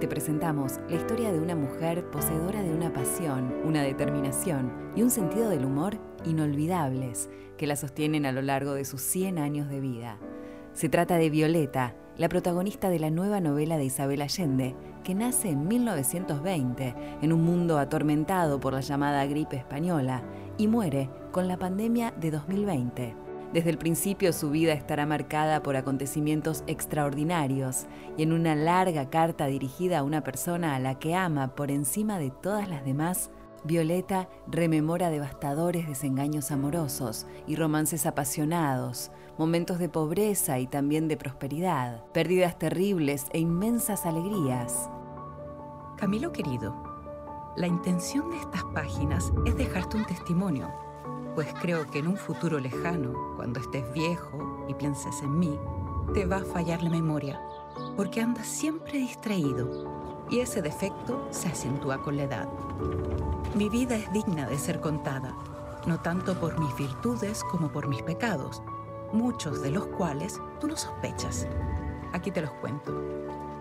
Te presentamos la historia de una mujer poseedora de una pasión, una determinación y un sentido del humor inolvidables que la sostienen a lo largo de sus 100 años de vida. Se trata de Violeta, la protagonista de la nueva novela de Isabel Allende, que nace en 1920 en un mundo atormentado por la llamada gripe española y muere con la pandemia de 2020. Desde el principio su vida estará marcada por acontecimientos extraordinarios y en una larga carta dirigida a una persona a la que ama por encima de todas las demás, Violeta rememora devastadores desengaños amorosos y romances apasionados, momentos de pobreza y también de prosperidad, pérdidas terribles e inmensas alegrías. Camilo querido, la intención de estas páginas es dejarte un testimonio pues creo que en un futuro lejano, cuando estés viejo y pienses en mí, te va a fallar la memoria, porque andas siempre distraído y ese defecto se acentúa con la edad. Mi vida es digna de ser contada, no tanto por mis virtudes como por mis pecados, muchos de los cuales tú no sospechas. Aquí te los cuento.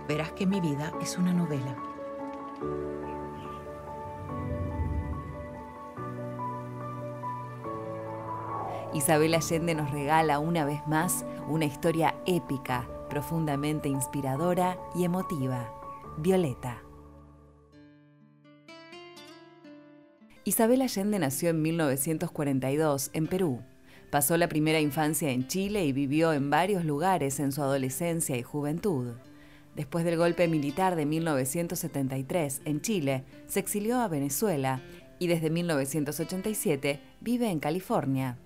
Verás que mi vida es una novela. Isabel Allende nos regala una vez más una historia épica, profundamente inspiradora y emotiva. Violeta. Isabel Allende nació en 1942 en Perú. Pasó la primera infancia en Chile y vivió en varios lugares en su adolescencia y juventud. Después del golpe militar de 1973 en Chile, se exilió a Venezuela y desde 1987 vive en California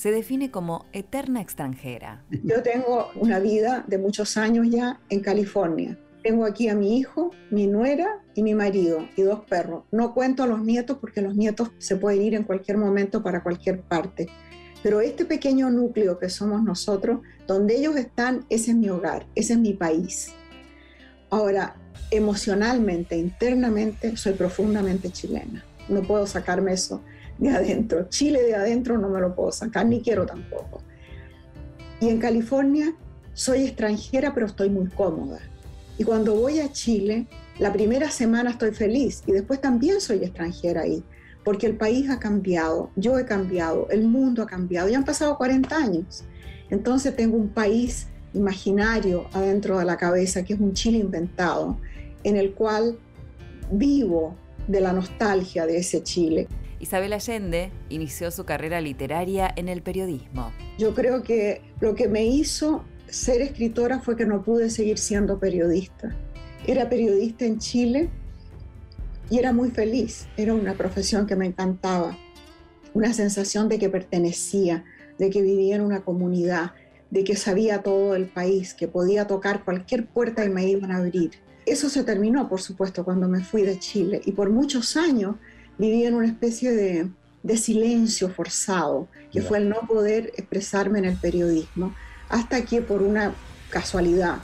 se define como eterna extranjera. Yo tengo una vida de muchos años ya en California. Tengo aquí a mi hijo, mi nuera y mi marido y dos perros. No cuento a los nietos porque los nietos se pueden ir en cualquier momento para cualquier parte. Pero este pequeño núcleo que somos nosotros, donde ellos están, ese es mi hogar, ese es mi país. Ahora, emocionalmente, internamente, soy profundamente chilena. No puedo sacarme eso de adentro. Chile de adentro no me lo puedo sacar, ni quiero tampoco. Y en California soy extranjera, pero estoy muy cómoda. Y cuando voy a Chile, la primera semana estoy feliz y después también soy extranjera ahí, porque el país ha cambiado, yo he cambiado, el mundo ha cambiado, ya han pasado 40 años. Entonces tengo un país imaginario adentro de la cabeza, que es un Chile inventado, en el cual vivo de la nostalgia de ese Chile. Isabel Allende inició su carrera literaria en el periodismo. Yo creo que lo que me hizo ser escritora fue que no pude seguir siendo periodista. Era periodista en Chile y era muy feliz. Era una profesión que me encantaba. Una sensación de que pertenecía, de que vivía en una comunidad, de que sabía todo el país, que podía tocar cualquier puerta y me iban a abrir. Eso se terminó, por supuesto, cuando me fui de Chile y por muchos años viví en una especie de, silencio forzado, que fue el no poder expresarme en el periodismo, hasta que por una casualidad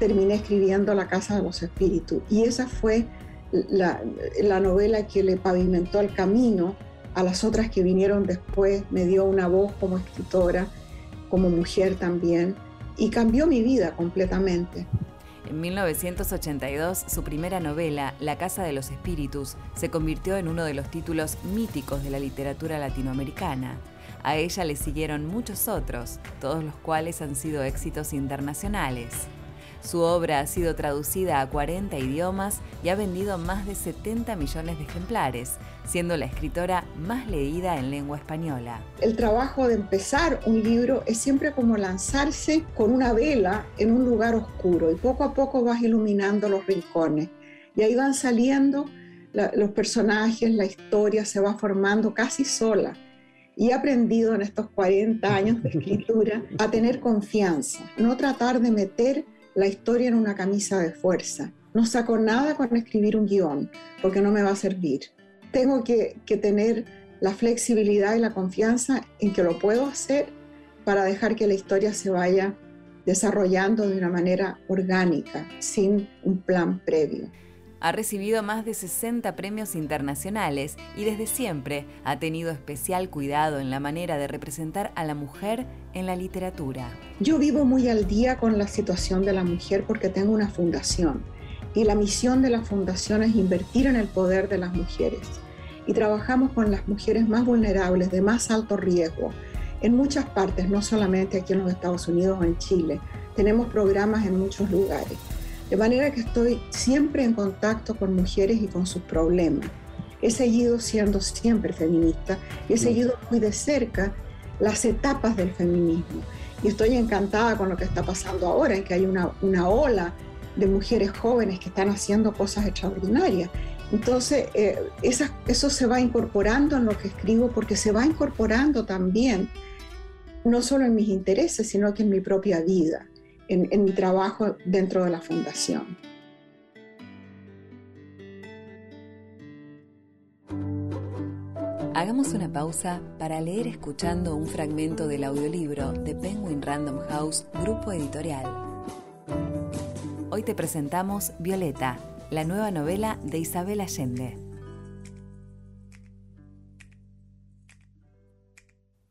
terminé escribiendo La Casa de los Espíritus. Y esa fue la, la, novela que le pavimentó el camino a las otras que vinieron después, me dio una voz como escritora, como mujer también, y cambió mi vida completamente. En 1982, su primera novela, La Casa de los Espíritus, se convirtió en uno de los títulos míticos de la literatura latinoamericana. A ella le siguieron muchos otros, todos los cuales han sido éxitos internacionales. Su obra ha sido traducida a 40 idiomas y ha vendido más de 70 millones de ejemplares, siendo la escritora más leída en lengua española. El trabajo de empezar un libro es siempre como lanzarse con una vela en un lugar oscuro y poco a poco vas iluminando los rincones. Y ahí van saliendo los personajes, la historia se va formando casi sola. Y he aprendido en estos 40 años de escritura a tener confianza, no tratar de meter la historia en una camisa de fuerza. No saco nada con escribir un guion, porque no me va a servir. Tengo que, que tener la flexibilidad y la confianza en que lo puedo hacer para dejar que la historia se vaya desarrollando de una manera orgánica, sin un plan previo. Ha recibido más de 60 premios internacionales y desde siempre ha tenido especial cuidado en la manera de representar a la mujer en la literatura. Yo vivo muy al día con la situación de la mujer porque tengo una fundación y la misión de la fundación es invertir en el poder de las mujeres. Y trabajamos con las mujeres más vulnerables, de más alto riesgo, en muchas partes, no solamente aquí en los Estados Unidos o en Chile. Tenemos programas en muchos lugares. De manera que estoy siempre en contacto con mujeres y con sus problemas. He seguido siendo siempre feminista y he seguido muy de cerca las etapas del feminismo. Y estoy encantada con lo que está pasando ahora, en que hay una, una ola de mujeres jóvenes que están haciendo cosas extraordinarias. Entonces, eh, eso se va incorporando en lo que escribo porque se va incorporando también, no solo en mis intereses, sino que en mi propia vida en, mi trabajo dentro de la fundación. Hagamos una pausa para leer escuchando un fragmento del audiolibro de Penguin Random House, grupo editorial. Hoy te presentamos Violeta, la nueva novela de Isabel Allende.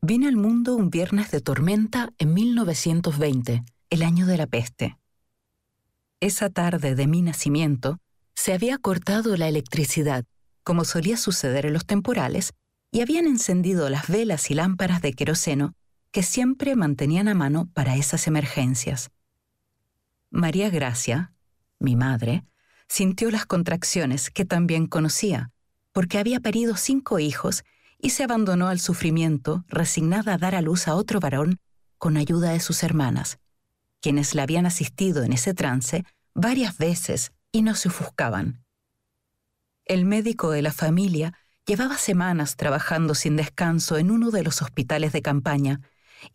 Vine al mundo un viernes de tormenta en 1920 el año de la peste. Esa tarde de mi nacimiento se había cortado la electricidad, como solía suceder en los temporales, y habían encendido las velas y lámparas de queroseno que siempre mantenían a mano para esas emergencias. María Gracia, mi madre, sintió las contracciones que también conocía, porque había parido cinco hijos y se abandonó al sufrimiento, resignada a dar a luz a otro varón con ayuda de sus hermanas quienes la habían asistido en ese trance varias veces y no se ofuscaban. El médico de la familia llevaba semanas trabajando sin descanso en uno de los hospitales de campaña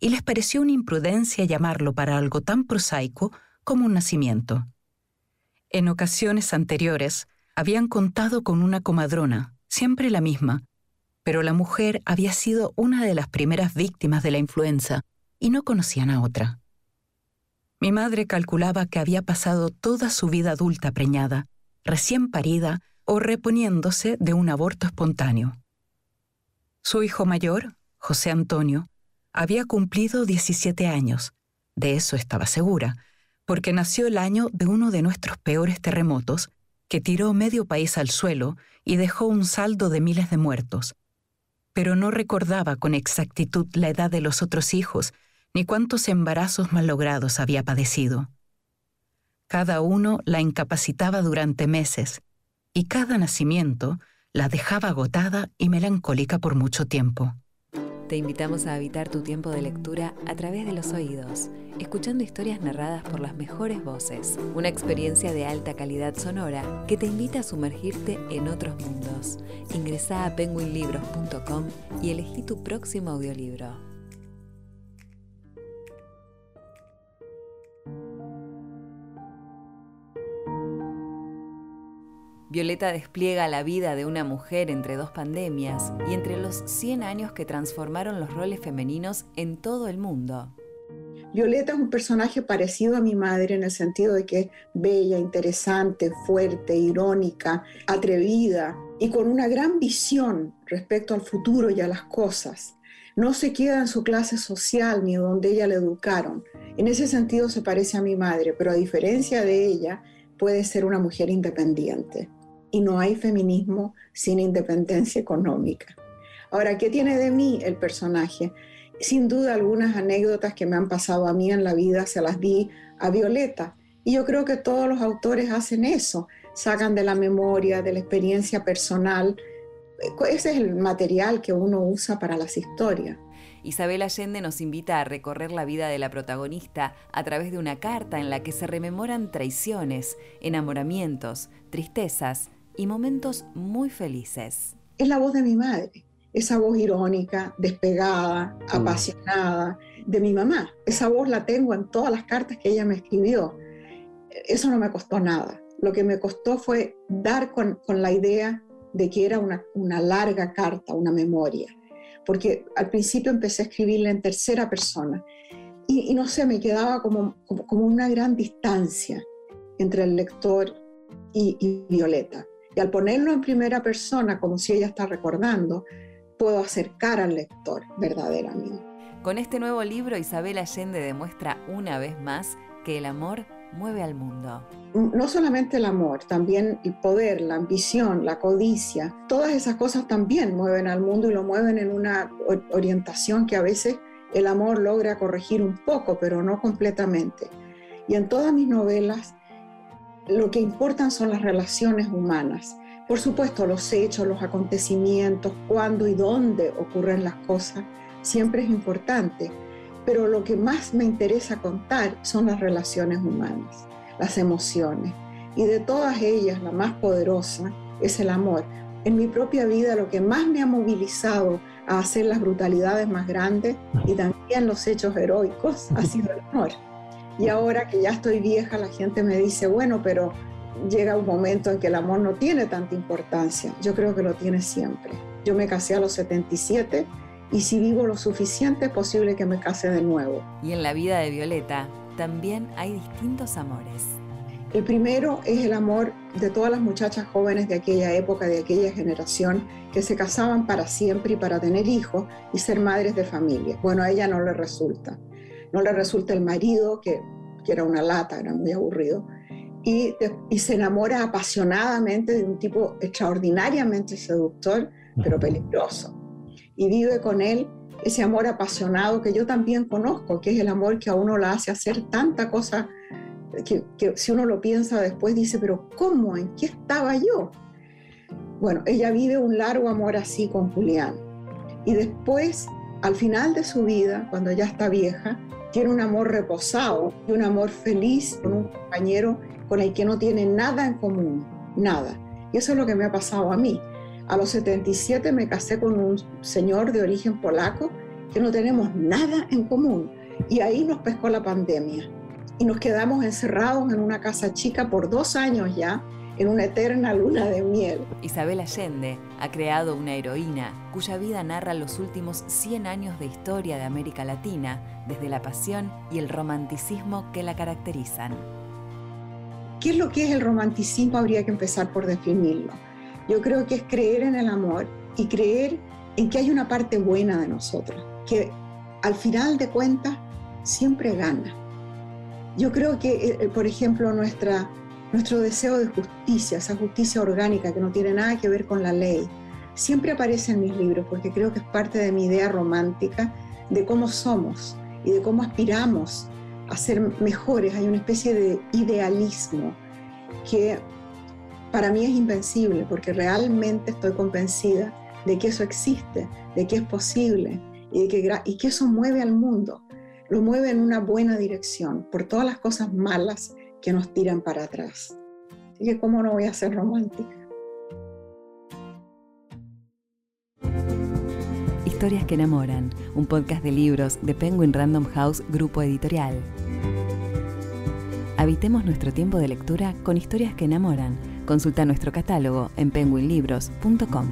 y les pareció una imprudencia llamarlo para algo tan prosaico como un nacimiento. En ocasiones anteriores habían contado con una comadrona, siempre la misma, pero la mujer había sido una de las primeras víctimas de la influenza y no conocían a otra. Mi madre calculaba que había pasado toda su vida adulta preñada, recién parida o reponiéndose de un aborto espontáneo. Su hijo mayor, José Antonio, había cumplido 17 años, de eso estaba segura, porque nació el año de uno de nuestros peores terremotos, que tiró medio país al suelo y dejó un saldo de miles de muertos. Pero no recordaba con exactitud la edad de los otros hijos ni cuántos embarazos mallogrados había padecido. Cada uno la incapacitaba durante meses y cada nacimiento la dejaba agotada y melancólica por mucho tiempo. Te invitamos a habitar tu tiempo de lectura a través de los oídos, escuchando historias narradas por las mejores voces. Una experiencia de alta calidad sonora que te invita a sumergirte en otros mundos. Ingresa a penguinlibros.com y elegí tu próximo audiolibro. Violeta despliega la vida de una mujer entre dos pandemias y entre los 100 años que transformaron los roles femeninos en todo el mundo. Violeta es un personaje parecido a mi madre en el sentido de que es bella, interesante, fuerte, irónica, atrevida y con una gran visión respecto al futuro y a las cosas. No se queda en su clase social ni donde ella le educaron. En ese sentido se parece a mi madre, pero a diferencia de ella, puede ser una mujer independiente y no hay feminismo sin independencia económica. Ahora, ¿qué tiene de mí el personaje? Sin duda algunas anécdotas que me han pasado a mí en la vida se las di a Violeta. Y yo creo que todos los autores hacen eso, sacan de la memoria, de la experiencia personal. Ese es el material que uno usa para las historias. Isabel Allende nos invita a recorrer la vida de la protagonista a través de una carta en la que se rememoran traiciones, enamoramientos, tristezas y momentos muy felices. Es la voz de mi madre esa voz irónica, despegada, mm. apasionada de mi mamá. Esa voz la tengo en todas las cartas que ella me escribió. Eso no me costó nada. Lo que me costó fue dar con, la idea de que era una, larga carta, una memoria. Porque al principio empecé a escribirla en tercera persona. Y, no sé, me quedaba como, como, una gran distancia entre el lector y, y Violeta. Y al ponerlo en primera persona, como si ella está recordando, puedo acercar al lector verdaderamente. Con este nuevo libro, Isabel Allende demuestra una vez más que el amor mueve al mundo. No solamente el amor, también el poder, la ambición, la codicia, todas esas cosas también mueven al mundo y lo mueven en una orientación que a veces el amor logra corregir un poco, pero no completamente. Y en todas mis novelas lo que importan son las relaciones humanas. Por supuesto, los hechos, los acontecimientos, cuándo y dónde ocurren las cosas, siempre es importante. Pero lo que más me interesa contar son las relaciones humanas, las emociones. Y de todas ellas, la más poderosa es el amor. En mi propia vida, lo que más me ha movilizado a hacer las brutalidades más grandes y también los hechos heroicos ha sido el amor. Y ahora que ya estoy vieja, la gente me dice, bueno, pero llega un momento en que el amor no tiene tanta importancia. Yo creo que lo tiene siempre. Yo me casé a los 77 y si vivo lo suficiente es posible que me case de nuevo. Y en la vida de Violeta también hay distintos amores. El primero es el amor de todas las muchachas jóvenes de aquella época, de aquella generación, que se casaban para siempre y para tener hijos y ser madres de familia. Bueno, a ella no le resulta. No le resulta el marido, que, que era una lata, era muy aburrido y, se enamora apasionadamente de un tipo extraordinariamente seductor, pero peligroso. Y vive con él ese amor apasionado que yo también conozco, que es el amor que a uno la hace hacer tanta cosa que, que si uno lo piensa después dice, pero ¿cómo? ¿En qué estaba yo? Bueno, ella vive un largo amor así con Julián. Y después, al final de su vida, cuando ya está vieja, tiene un amor reposado y un amor feliz con un compañero con el que no tiene nada en común, nada. Y eso es lo que me ha pasado a mí. A los 77 me casé con un señor de origen polaco que no tenemos nada en común. Y ahí nos pescó la pandemia. Y nos quedamos encerrados en una casa chica por dos años ya, en una eterna luna de miel. Isabel Allende ha creado una heroína cuya vida narra los últimos 100 años de historia de América Latina, desde la pasión y el romanticismo que la caracterizan. ¿Qué es lo que es el romanticismo? Habría que empezar por definirlo. Yo creo que es creer en el amor y creer en que hay una parte buena de nosotros, que al final de cuentas siempre gana. Yo creo que, eh, eh, por ejemplo, nuestra, nuestro deseo de justicia, esa justicia orgánica que no tiene nada que ver con la ley, siempre aparece en mis libros porque creo que es parte de mi idea romántica de cómo somos y de cómo aspiramos a ser mejores, hay una especie de idealismo que para mí es invencible porque realmente estoy convencida de que eso existe, de que es posible y, de que, y que eso mueve al mundo, lo mueve en una buena dirección por todas las cosas malas que nos tiran para atrás. Así que cómo no voy a ser romántica. Historias que enamoran, un podcast de libros de Penguin Random House Grupo Editorial. Habitemos nuestro tiempo de lectura con historias que enamoran. Consulta nuestro catálogo en penguinlibros.com.